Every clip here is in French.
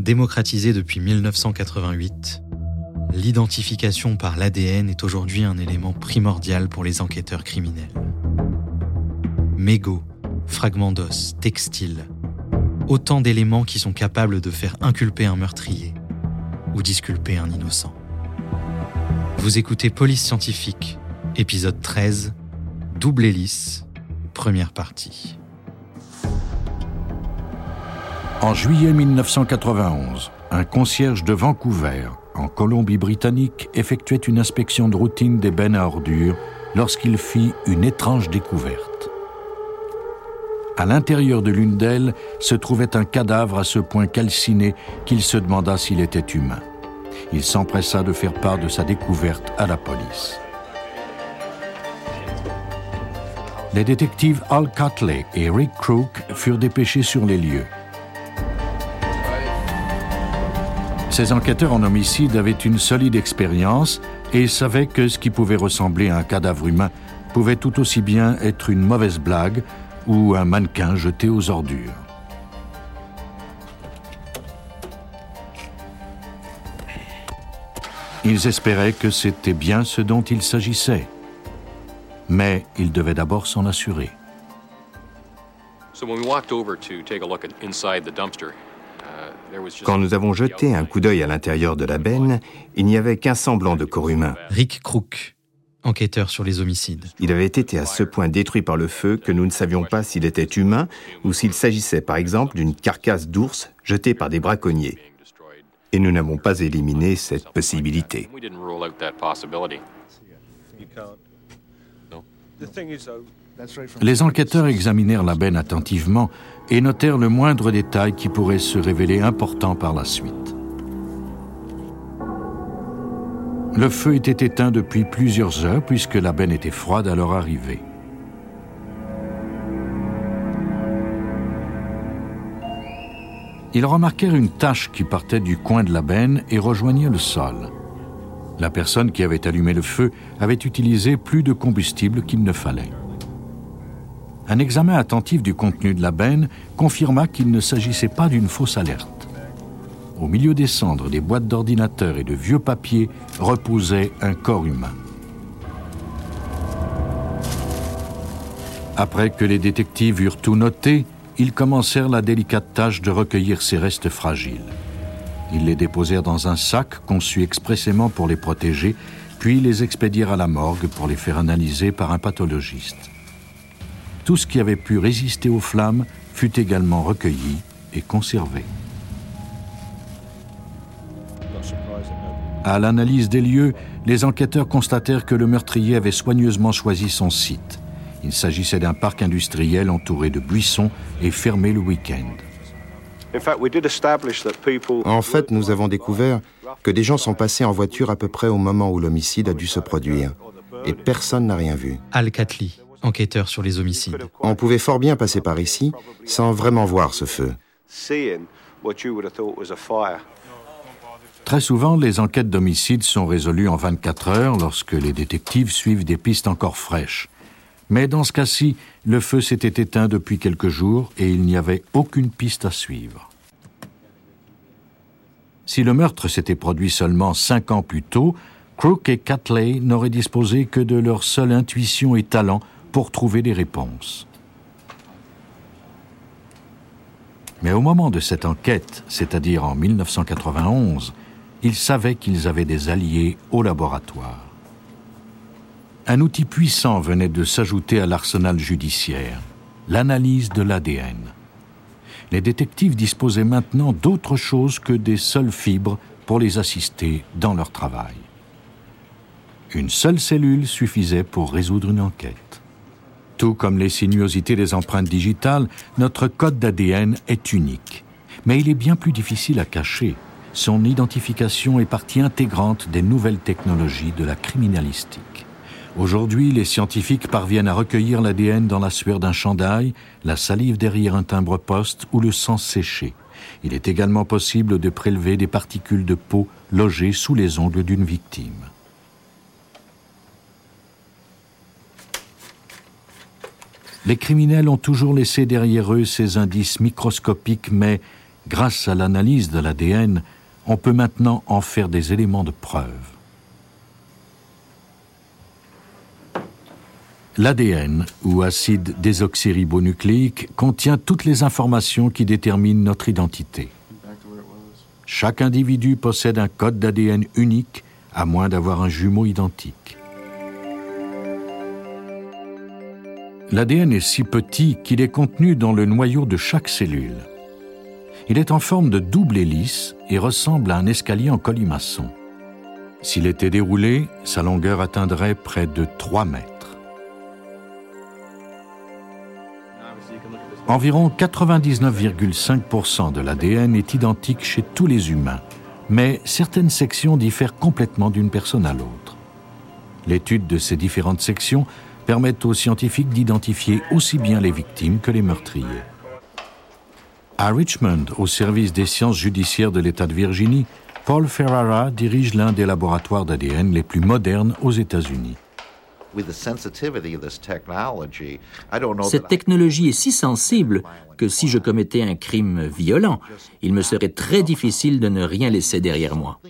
Démocratisée depuis 1988, l'identification par l'ADN est aujourd'hui un élément primordial pour les enquêteurs criminels. Mégots, fragments d'os, textiles, autant d'éléments qui sont capables de faire inculper un meurtrier ou disculper un innocent. Vous écoutez Police Scientifique, épisode 13, Double hélice, première partie. En juillet 1991, un concierge de Vancouver, en Colombie-Britannique, effectuait une inspection de routine des bennes à ordures lorsqu'il fit une étrange découverte. À l'intérieur de l'une d'elles se trouvait un cadavre à ce point calciné qu'il se demanda s'il était humain. Il s'empressa de faire part de sa découverte à la police. Les détectives Al Cutley et Rick Crook furent dépêchés sur les lieux. Ces enquêteurs en homicide avaient une solide expérience et savaient que ce qui pouvait ressembler à un cadavre humain pouvait tout aussi bien être une mauvaise blague ou un mannequin jeté aux ordures. Ils espéraient que c'était bien ce dont il s'agissait. Mais ils devaient d'abord s'en assurer. Quand nous avons jeté un coup d'œil à l'intérieur de la benne, il n'y avait qu'un semblant de corps humain. Rick Crook, enquêteur sur les homicides. Il avait été à ce point détruit par le feu que nous ne savions pas s'il était humain ou s'il s'agissait par exemple d'une carcasse d'ours jetée par des braconniers. Et nous n'avons pas éliminé cette possibilité. Les enquêteurs examinèrent la benne attentivement et notèrent le moindre détail qui pourrait se révéler important par la suite. Le feu était éteint depuis plusieurs heures puisque la benne était froide à leur arrivée. Ils remarquèrent une tache qui partait du coin de la benne et rejoignait le sol. La personne qui avait allumé le feu avait utilisé plus de combustible qu'il ne fallait. Un examen attentif du contenu de la benne confirma qu'il ne s'agissait pas d'une fausse alerte. Au milieu des cendres des boîtes d'ordinateurs et de vieux papiers reposait un corps humain. Après que les détectives eurent tout noté, ils commencèrent la délicate tâche de recueillir ces restes fragiles. Ils les déposèrent dans un sac conçu expressément pour les protéger, puis les expédièrent à la morgue pour les faire analyser par un pathologiste tout ce qui avait pu résister aux flammes fut également recueilli et conservé. À l'analyse des lieux, les enquêteurs constatèrent que le meurtrier avait soigneusement choisi son site. Il s'agissait d'un parc industriel entouré de buissons et fermé le week-end. En fait, nous avons découvert que des gens sont passés en voiture à peu près au moment où l'homicide a dû se produire. Et personne n'a rien vu. Al Katli, enquêteur sur les homicides. On pouvait fort bien passer par ici sans vraiment voir ce feu. Très souvent, les enquêtes d'homicide sont résolues en 24 heures lorsque les détectives suivent des pistes encore fraîches. Mais dans ce cas-ci, le feu s'était éteint depuis quelques jours et il n'y avait aucune piste à suivre. Si le meurtre s'était produit seulement cinq ans plus tôt, Crook et Catley n'auraient disposé que de leur seule intuition et talent pour trouver des réponses. Mais au moment de cette enquête, c'est-à-dire en 1991, ils savaient qu'ils avaient des alliés au laboratoire. Un outil puissant venait de s'ajouter à l'arsenal judiciaire, l'analyse de l'ADN. Les détectives disposaient maintenant d'autre chose que des seules fibres pour les assister dans leur travail. Une seule cellule suffisait pour résoudre une enquête. Tout comme les sinuosités des empreintes digitales, notre code d'ADN est unique. Mais il est bien plus difficile à cacher. Son identification est partie intégrante des nouvelles technologies de la criminalistique. Aujourd'hui, les scientifiques parviennent à recueillir l'ADN dans la sueur d'un chandail, la salive derrière un timbre-poste ou le sang séché. Il est également possible de prélever des particules de peau logées sous les ongles d'une victime. Les criminels ont toujours laissé derrière eux ces indices microscopiques, mais grâce à l'analyse de l'ADN, on peut maintenant en faire des éléments de preuve. L'ADN, ou acide désoxyribonucléique, contient toutes les informations qui déterminent notre identité. Chaque individu possède un code d'ADN unique, à moins d'avoir un jumeau identique. L'ADN est si petit qu'il est contenu dans le noyau de chaque cellule. Il est en forme de double hélice et ressemble à un escalier en colimaçon. S'il était déroulé, sa longueur atteindrait près de 3 mètres. Environ 99,5% de l'ADN est identique chez tous les humains, mais certaines sections diffèrent complètement d'une personne à l'autre. L'étude de ces différentes sections permettent aux scientifiques d'identifier aussi bien les victimes que les meurtriers. À Richmond, au service des sciences judiciaires de l'État de Virginie, Paul Ferrara dirige l'un des laboratoires d'ADN les plus modernes aux États-Unis. Cette technologie est si sensible que si je commettais un crime violent, il me serait très difficile de ne rien laisser derrière moi.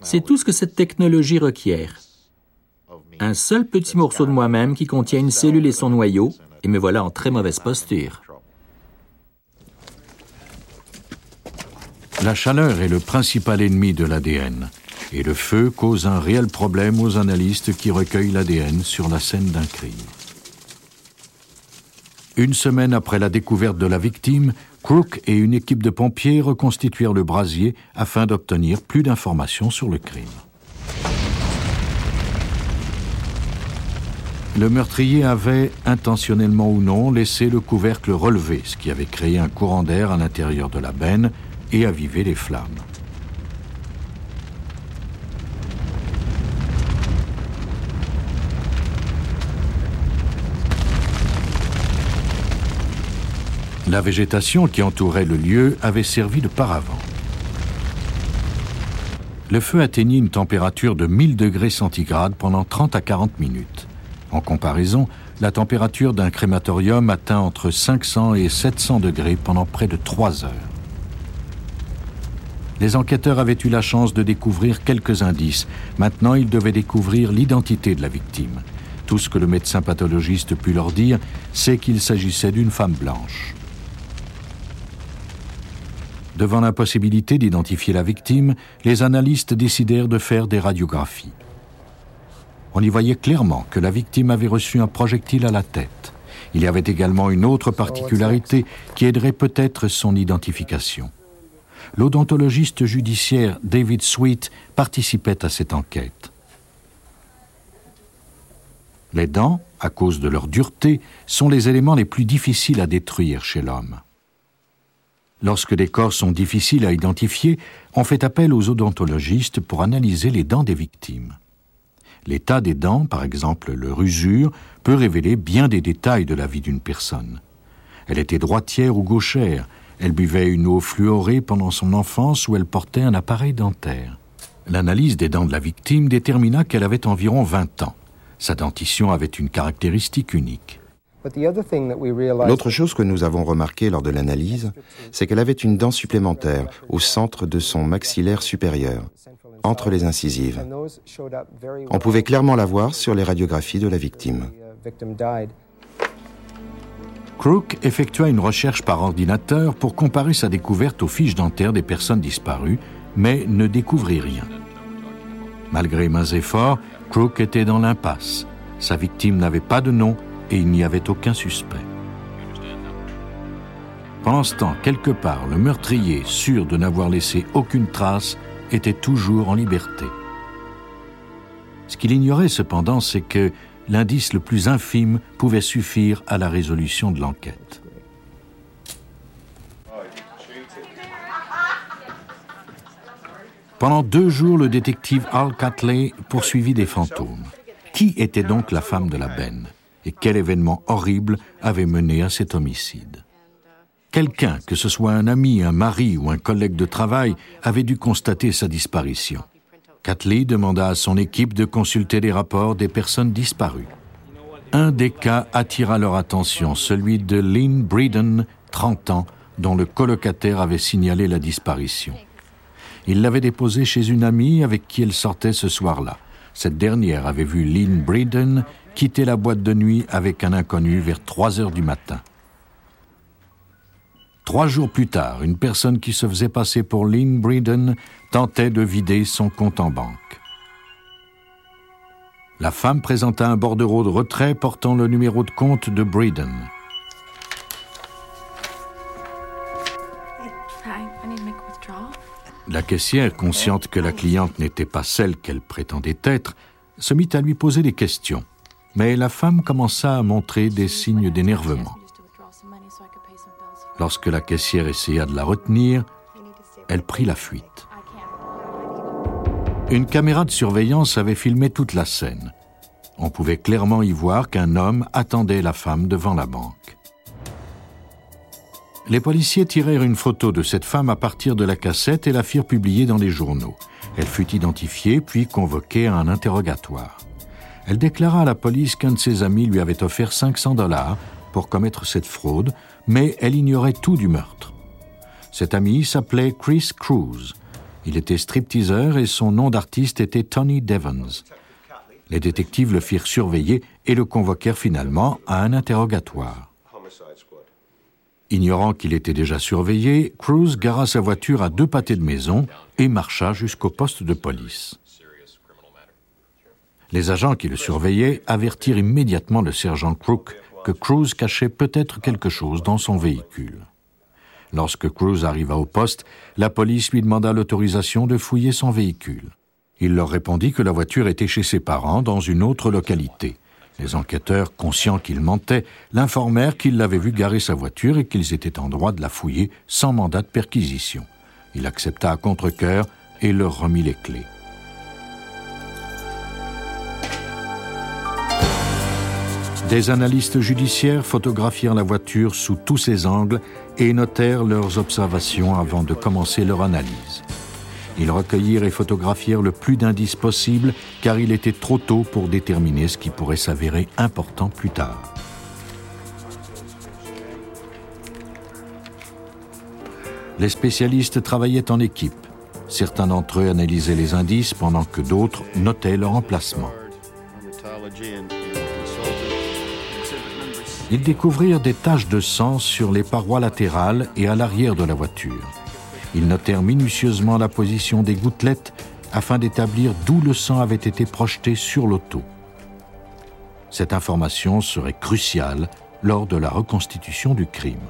C'est tout ce que cette technologie requiert. Un seul petit morceau de moi-même qui contient une cellule et son noyau, et me voilà en très mauvaise posture. La chaleur est le principal ennemi de l'ADN, et le feu cause un réel problème aux analystes qui recueillent l'ADN sur la scène d'un crime. Une semaine après la découverte de la victime, Crook et une équipe de pompiers reconstituèrent le brasier afin d'obtenir plus d'informations sur le crime. Le meurtrier avait, intentionnellement ou non, laissé le couvercle relevé, ce qui avait créé un courant d'air à l'intérieur de la benne et avivé les flammes. La végétation qui entourait le lieu avait servi de paravent. Le feu atteignit une température de 1000 degrés centigrades pendant 30 à 40 minutes. En comparaison, la température d'un crématorium atteint entre 500 et 700 degrés pendant près de 3 heures. Les enquêteurs avaient eu la chance de découvrir quelques indices. Maintenant, ils devaient découvrir l'identité de la victime. Tout ce que le médecin pathologiste put leur dire, c'est qu'il s'agissait d'une femme blanche. Devant l'impossibilité d'identifier la victime, les analystes décidèrent de faire des radiographies. On y voyait clairement que la victime avait reçu un projectile à la tête. Il y avait également une autre particularité qui aiderait peut-être son identification. L'odontologiste judiciaire David Sweet participait à cette enquête. Les dents, à cause de leur dureté, sont les éléments les plus difficiles à détruire chez l'homme. Lorsque des corps sont difficiles à identifier, on fait appel aux odontologistes pour analyser les dents des victimes. L'état des dents, par exemple leur usure, peut révéler bien des détails de la vie d'une personne. Elle était droitière ou gauchère, elle buvait une eau fluorée pendant son enfance ou elle portait un appareil dentaire. L'analyse des dents de la victime détermina qu'elle avait environ 20 ans. Sa dentition avait une caractéristique unique. L'autre chose que nous avons remarqué lors de l'analyse, c'est qu'elle avait une dent supplémentaire au centre de son maxillaire supérieur, entre les incisives. On pouvait clairement la voir sur les radiographies de la victime. Crook effectua une recherche par ordinateur pour comparer sa découverte aux fiches dentaires des personnes disparues, mais ne découvrit rien. Malgré mains efforts, Crook était dans l'impasse. Sa victime n'avait pas de nom et il n'y avait aucun suspect. Pendant ce temps, quelque part, le meurtrier, sûr de n'avoir laissé aucune trace, était toujours en liberté. Ce qu'il ignorait cependant, c'est que l'indice le plus infime pouvait suffire à la résolution de l'enquête. Pendant deux jours, le détective Al Catley poursuivit des fantômes. Qui était donc la femme de la benne? Et quel événement horrible avait mené à cet homicide. Quelqu'un, que ce soit un ami, un mari ou un collègue de travail, avait dû constater sa disparition. Catley demanda à son équipe de consulter les rapports des personnes disparues. Un des cas attira leur attention, celui de Lynn Breeden, 30 ans, dont le colocataire avait signalé la disparition. Il l'avait déposée chez une amie avec qui elle sortait ce soir-là. Cette dernière avait vu Lynn Breeden quitter la boîte de nuit avec un inconnu vers 3 heures du matin. Trois jours plus tard, une personne qui se faisait passer pour Lynn Breeden tentait de vider son compte en banque. La femme présenta un bordereau de retrait portant le numéro de compte de Breeden. La caissière, consciente que la cliente n'était pas celle qu'elle prétendait être, se mit à lui poser des questions. Mais la femme commença à montrer des signes d'énervement. Lorsque la caissière essaya de la retenir, elle prit la fuite. Une caméra de surveillance avait filmé toute la scène. On pouvait clairement y voir qu'un homme attendait la femme devant la banque. Les policiers tirèrent une photo de cette femme à partir de la cassette et la firent publier dans les journaux. Elle fut identifiée puis convoquée à un interrogatoire. Elle déclara à la police qu'un de ses amis lui avait offert 500 dollars pour commettre cette fraude, mais elle ignorait tout du meurtre. Cet ami s'appelait Chris Cruz. Il était stripteaseur et son nom d'artiste était Tony Devons. Les détectives le firent surveiller et le convoquèrent finalement à un interrogatoire. Ignorant qu'il était déjà surveillé, Cruz gara sa voiture à deux pâtés de maison et marcha jusqu'au poste de police. Les agents qui le surveillaient avertirent immédiatement le sergent Crook que Cruz cachait peut-être quelque chose dans son véhicule. Lorsque Cruz arriva au poste, la police lui demanda l'autorisation de fouiller son véhicule. Il leur répondit que la voiture était chez ses parents dans une autre localité. Les enquêteurs, conscients qu'il mentait, l'informèrent qu'il l'avait vu garer sa voiture et qu'ils étaient en droit de la fouiller sans mandat de perquisition. Il accepta à contre-cœur et leur remit les clés. Des analystes judiciaires photographièrent la voiture sous tous ses angles et notèrent leurs observations avant de commencer leur analyse. Ils recueillirent et photographièrent le plus d'indices possible car il était trop tôt pour déterminer ce qui pourrait s'avérer important plus tard. Les spécialistes travaillaient en équipe. Certains d'entre eux analysaient les indices pendant que d'autres notaient leur emplacement. Ils découvrirent des taches de sang sur les parois latérales et à l'arrière de la voiture. Ils notèrent minutieusement la position des gouttelettes afin d'établir d'où le sang avait été projeté sur l'auto. Cette information serait cruciale lors de la reconstitution du crime.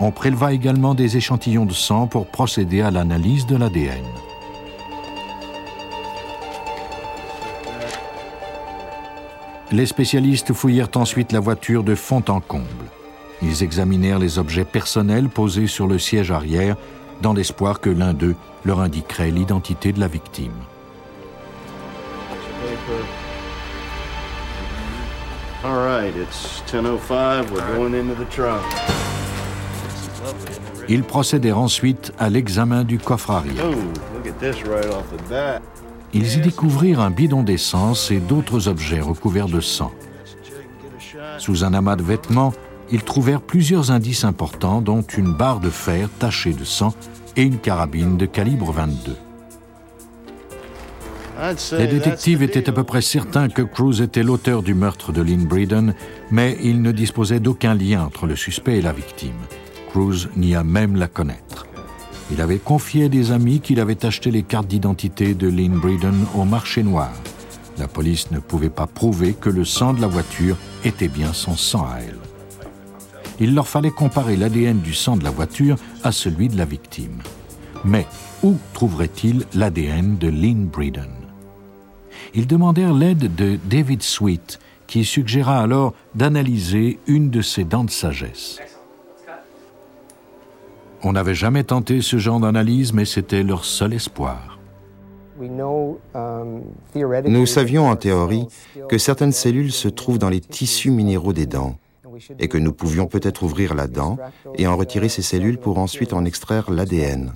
On préleva également des échantillons de sang pour procéder à l'analyse de l'ADN. Les spécialistes fouillèrent ensuite la voiture de fond en comble. Ils examinèrent les objets personnels posés sur le siège arrière dans l'espoir que l'un d'eux leur indiquerait l'identité de la victime. Ils procédèrent ensuite à l'examen du coffre arrière. Ils y découvrirent un bidon d'essence et d'autres objets recouverts de sang. Sous un amas de vêtements, ils trouvèrent plusieurs indices importants, dont une barre de fer tachée de sang et une carabine de calibre 22. Les détectives étaient à peu près certains que Cruz était l'auteur du meurtre de Lynn Breeden, mais ils ne disposaient d'aucun lien entre le suspect et la victime. Cruz nia même la connaître. Il avait confié à des amis qu'il avait acheté les cartes d'identité de Lynn Breeden au marché noir. La police ne pouvait pas prouver que le sang de la voiture était bien son sang à elle. Il leur fallait comparer l'ADN du sang de la voiture à celui de la victime. Mais où trouveraient-ils l'ADN de Lynn Breeden Ils demandèrent l'aide de David Sweet, qui suggéra alors d'analyser une de ses dents de sagesse. On n'avait jamais tenté ce genre d'analyse, mais c'était leur seul espoir. Nous savions en théorie que certaines cellules se trouvent dans les tissus minéraux des dents. et que nous pouvions peut-être ouvrir la dent et en retirer ces cellules pour ensuite en extraire l'ADN,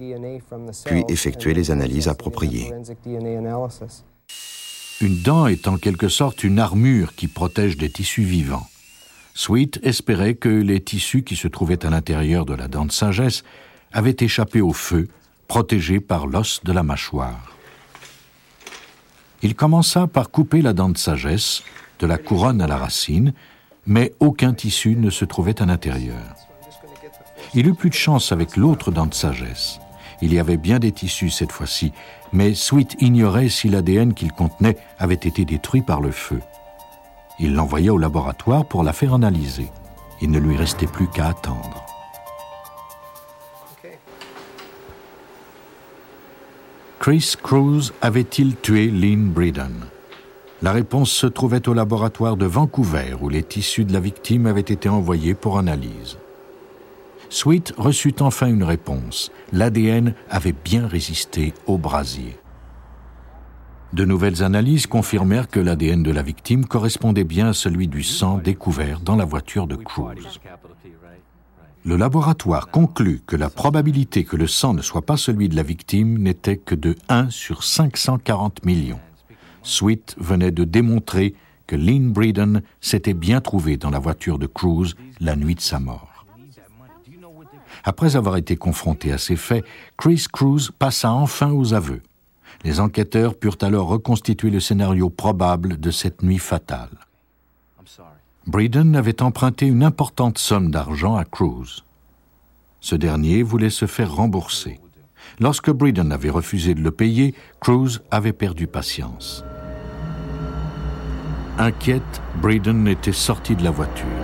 puis effectuer les analyses appropriées. Une dent est en quelque sorte une armure qui protège des tissus vivants. Sweet espérait que les tissus qui se trouvaient à l'intérieur de la dent de sagesse avaient échappé au feu, protégés par l'os de la mâchoire. Il commença par couper la dent de sagesse, de la couronne à la racine, mais aucun tissu ne se trouvait à l'intérieur. Il eut plus de chance avec l'autre dent de sagesse. Il y avait bien des tissus cette fois-ci, mais Sweet ignorait si l'ADN qu'il contenait avait été détruit par le feu. Il l'envoya au laboratoire pour la faire analyser. Il ne lui restait plus qu'à attendre. Chris Cruz avait-il tué Lynn Breeden La réponse se trouvait au laboratoire de Vancouver où les tissus de la victime avaient été envoyés pour analyse. Sweet reçut enfin une réponse. L'ADN avait bien résisté au brasier. De nouvelles analyses confirmèrent que l'ADN de la victime correspondait bien à celui du sang découvert dans la voiture de Cruz. Le laboratoire conclut que la probabilité que le sang ne soit pas celui de la victime n'était que de 1 sur 540 millions. Sweet venait de démontrer que Lynn Breeden s'était bien trouvé dans la voiture de Cruz la nuit de sa mort. Après avoir été confronté à ces faits, Chris Cruz passa enfin aux aveux. Les enquêteurs purent alors reconstituer le scénario probable de cette nuit fatale. Breeden avait emprunté une importante somme d'argent à Cruz. Ce dernier voulait se faire rembourser. Lorsque Breeden avait refusé de le payer, Cruz avait perdu patience. Inquiète, Breeden était sorti de la voiture.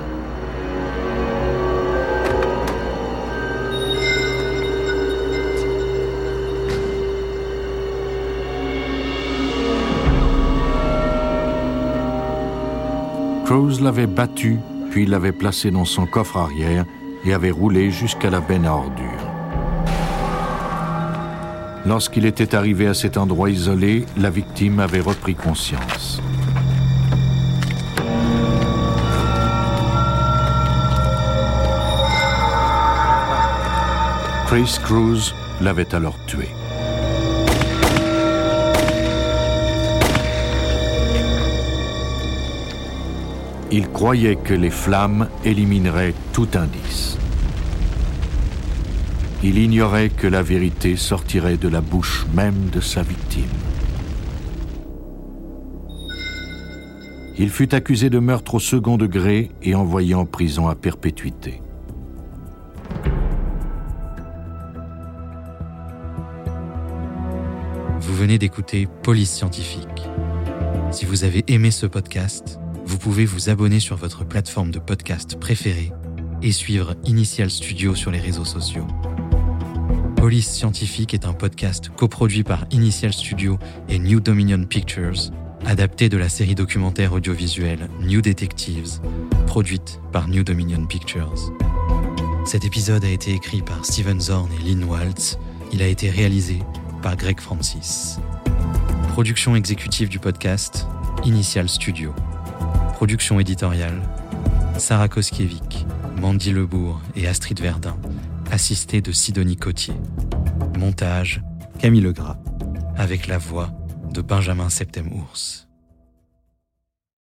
Cruz l'avait battu, puis l'avait placé dans son coffre arrière et avait roulé jusqu'à la benne à ordures. Lorsqu'il était arrivé à cet endroit isolé, la victime avait repris conscience. Chris Cruz l'avait alors tué. Il croyait que les flammes élimineraient tout indice. Il ignorait que la vérité sortirait de la bouche même de sa victime. Il fut accusé de meurtre au second degré et envoyé en prison à perpétuité. Vous venez d'écouter Police Scientifique. Si vous avez aimé ce podcast, vous pouvez vous abonner sur votre plateforme de podcast préférée et suivre Initial Studio sur les réseaux sociaux. Police Scientifique est un podcast coproduit par Initial Studio et New Dominion Pictures, adapté de la série documentaire audiovisuelle New Detectives, produite par New Dominion Pictures. Cet épisode a été écrit par Steven Zorn et Lynn Waltz. Il a été réalisé par Greg Francis. Production exécutive du podcast, Initial Studio. Production éditoriale Sarah Koskiewicz, Mandy Lebourg et Astrid Verdun, assistée de Sidonie Cotier. Montage Camille Legras, avec la voix de Benjamin Septem-Ours.